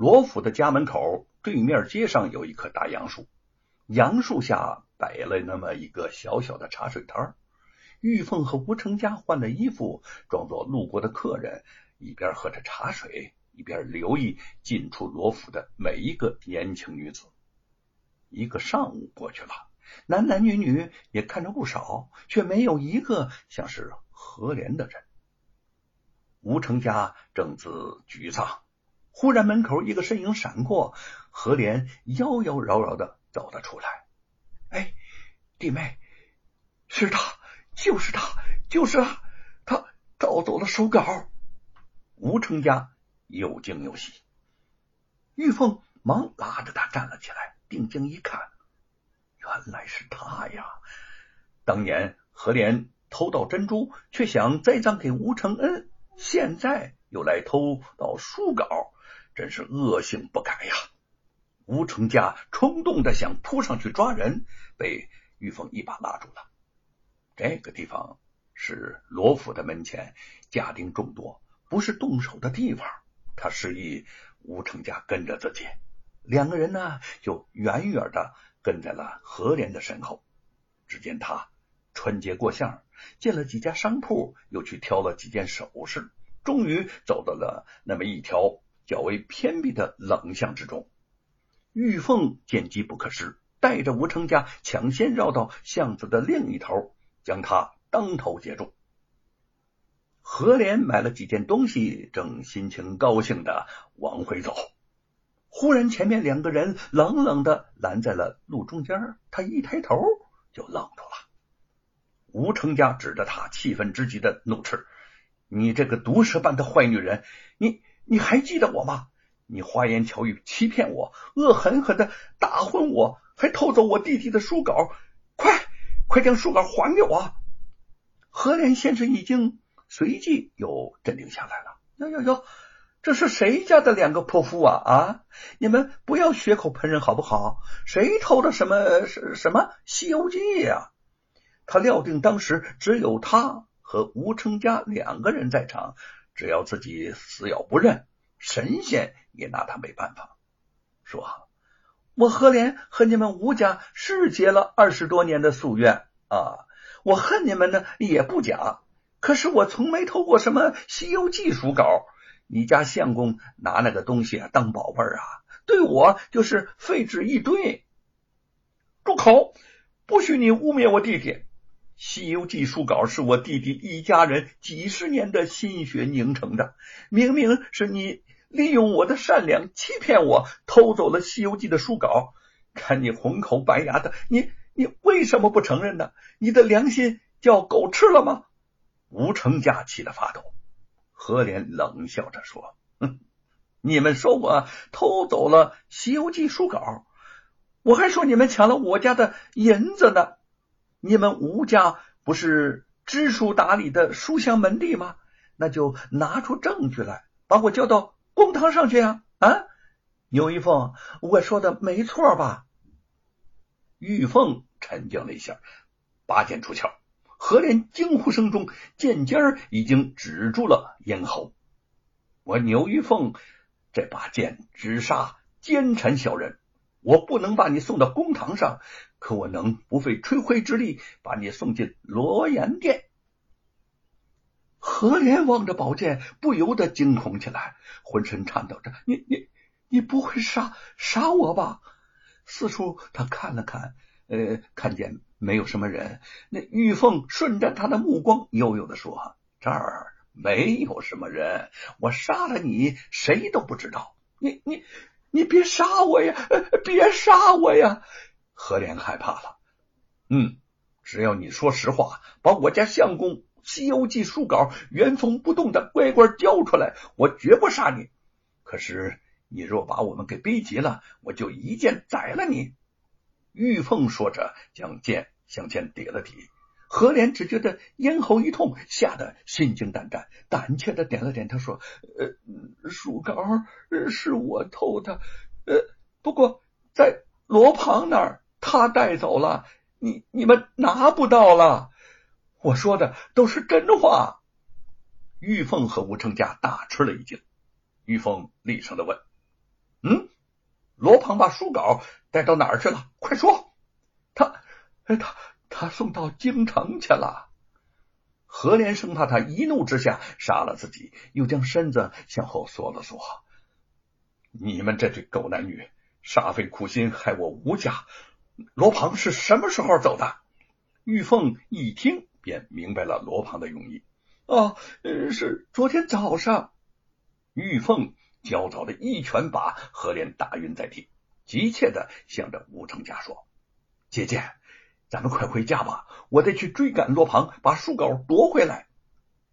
罗府的家门口对面街上有一棵大杨树，杨树下摆了那么一个小小的茶水摊玉凤和吴成家换了衣服，装作路过的客人，一边喝着茶水，一边留意进出罗府的每一个年轻女子。一个上午过去了，男男女女也看着不少，却没有一个像是何莲的人。吴成家正自沮丧，忽然门口一个身影闪过，何莲妖妖娆娆的走了出来。哎，弟妹，是他。就是他，就是他，他盗走了手稿。吴成家又惊又喜，玉凤忙拉着他站了起来，定睛一看，原来是他呀！当年何莲偷盗珍珠，却想栽赃给吴承恩，现在又来偷盗书稿，真是恶性不改呀！吴成家冲动的想扑上去抓人，被玉凤一把拉住了。这个地方是罗府的门前，家丁众多，不是动手的地方。他示意吴成家跟着自己，两个人呢就远远的跟在了何莲的身后。只见他穿街过巷，进了几家商铺，又去挑了几件首饰，终于走到了那么一条较为偏僻的冷巷之中。玉凤见机不可失，带着吴成家抢先绕到巷子的另一头。将他当头接住。何莲买了几件东西，正心情高兴的往回走，忽然前面两个人冷冷的拦在了路中间。他一抬头就愣住了。吴成家指着他，气愤之极的怒斥：“你这个毒蛇般的坏女人，你你还记得我吗？你花言巧语欺骗我，恶狠狠的打昏我，还偷走我弟弟的书稿，快！”快将书稿还给我！何莲先生一惊，随即又镇定下来了。哟哟哟，这是谁家的两个泼妇啊？啊！你们不要血口喷人好不好？谁偷的什么什什么《西游记》呀？他料定当时只有他和吴成家两个人在场，只要自己死咬不认，神仙也拿他没办法。说。我何莲和你们吴家是结了二十多年的夙愿啊！我恨你们呢也不假，可是我从没偷过什么《西游记》书稿。你家相公拿那个东西啊当宝贝啊，对我就是废纸一堆。住口！不许你污蔑我弟弟！《西游记》书稿是我弟弟一家人几十年的心血凝成的，明明是你。利用我的善良欺骗我，偷走了《西游记》的书稿。看你红口白牙的，你你为什么不承认呢？你的良心叫狗吃了吗？吴成家气得发抖。何莲冷笑着说：“哼，你们说我偷走了《西游记》书稿，我还说你们抢了我家的银子呢。你们吴家不是知书达理的书香门第吗？那就拿出证据来，把我叫到。”公堂上去啊啊！牛玉凤，我说的没错吧？玉凤沉静了一下，拔剑出鞘。何莲惊呼声中，剑尖已经止住了咽喉。我牛玉凤这把剑只杀奸臣小人，我不能把你送到公堂上，可我能不费吹灰之力把你送进罗岩殿。何莲望着宝剑，不由得惊恐起来，浑身颤抖着：“你你你不会杀杀我吧？”四处他看了看，呃，看见没有什么人。那玉凤顺着他的目光，悠悠的说：“这儿没有什么人，我杀了你，谁都不知道。你你你别杀我呀！别杀我呀！”何莲害怕了。嗯，只要你说实话，把我家相公。《西游记》书稿原封不动的乖乖交出来，我绝不杀你。可是你若把我们给逼急了，我就一剑宰了你。玉凤说着，将剑向前抵了抵。何莲只觉得咽喉一痛，吓得心惊胆战，胆怯的点了点头，说：“呃，书稿是我偷的，呃，不过在罗庞那儿，他带走了，你你们拿不到了。”我说的都是真话。玉凤和吴成家大吃了一惊。玉凤厉声的问：“嗯罗庞把书稿带到哪儿。去了？快说！他，他，他送到京城去了。何莲生怕他一怒之下杀了自己，又将身子向后缩了缩。你们这对狗男女，煞费苦心害我吴家。罗庞是什么时候走的？玉凤一听便明白了罗庞的用意。哦，是昨天早上。玉凤焦躁的一拳把何莲打晕在地，急切的向着吴成家说：“姐姐，咱们快回家吧，我得去追赶罗庞，把书稿夺回来。”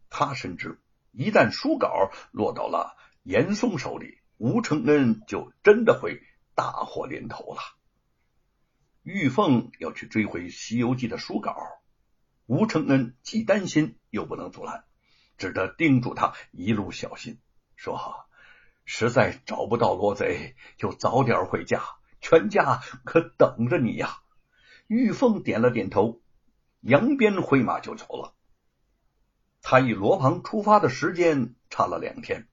他深知，一旦书稿落到了严嵩手里，吴承恩就真的会大祸临头了。玉凤要去追回《西游记》的书稿，吴承恩既担心又不能阻拦，只得叮嘱他一路小心，说：“实在找不到罗贼，就早点回家，全家可等着你呀。”玉凤点了点头，扬鞭挥马就走了。他与罗庞出发的时间差了两天，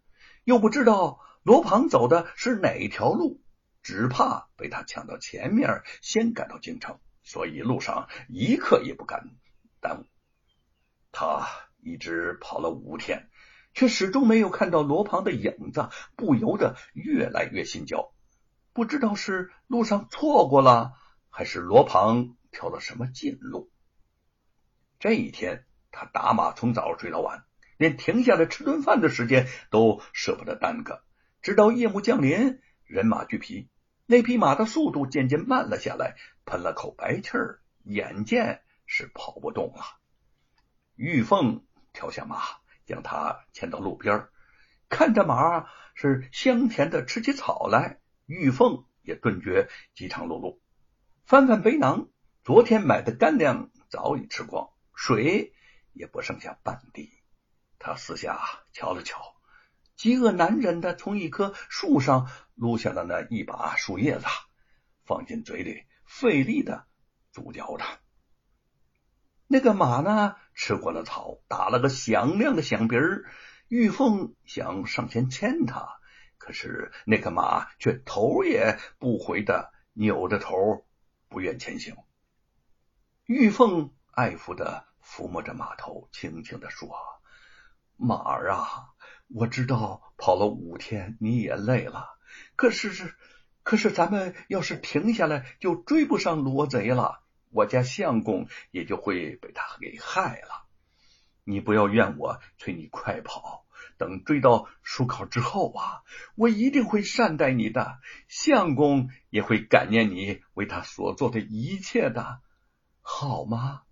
又不知道。罗庞走的是哪一条路？只怕被他抢到前面，先赶到京城，所以路上一刻也不敢耽误。他一直跑了五天，却始终没有看到罗庞的影子，不由得越来越心焦。不知道是路上错过了，还是罗庞挑了什么近路。这一天，他打马从早追到晚，连停下来吃顿饭的时间都舍不得耽搁。直到夜幕降临，人马俱疲，那匹马的速度渐渐慢了下来，喷了口白气儿，眼见是跑不动了。玉凤跳下马，将他牵到路边，看着马是香甜的吃起草来，玉凤也顿觉饥肠辘辘，翻翻背囊，昨天买的干粮早已吃光，水也不剩下半滴。他四下瞧了瞧。饥饿难忍的，从一棵树上撸下了那一把树叶子，放进嘴里，费力的咀嚼着。那个马呢，吃过了草，打了个响亮的响鼻儿。玉凤想上前牵它，可是那个马却头也不回的扭着头，不愿前行。玉凤爱抚的抚摸着马头，轻轻的说：“马儿啊。”我知道跑了五天你也累了，可是是，可是咱们要是停下来，就追不上罗贼了，我家相公也就会被他给害了。你不要怨我催你快跑，等追到书考之后啊，我一定会善待你的，相公也会感念你为他所做的一切的，好吗？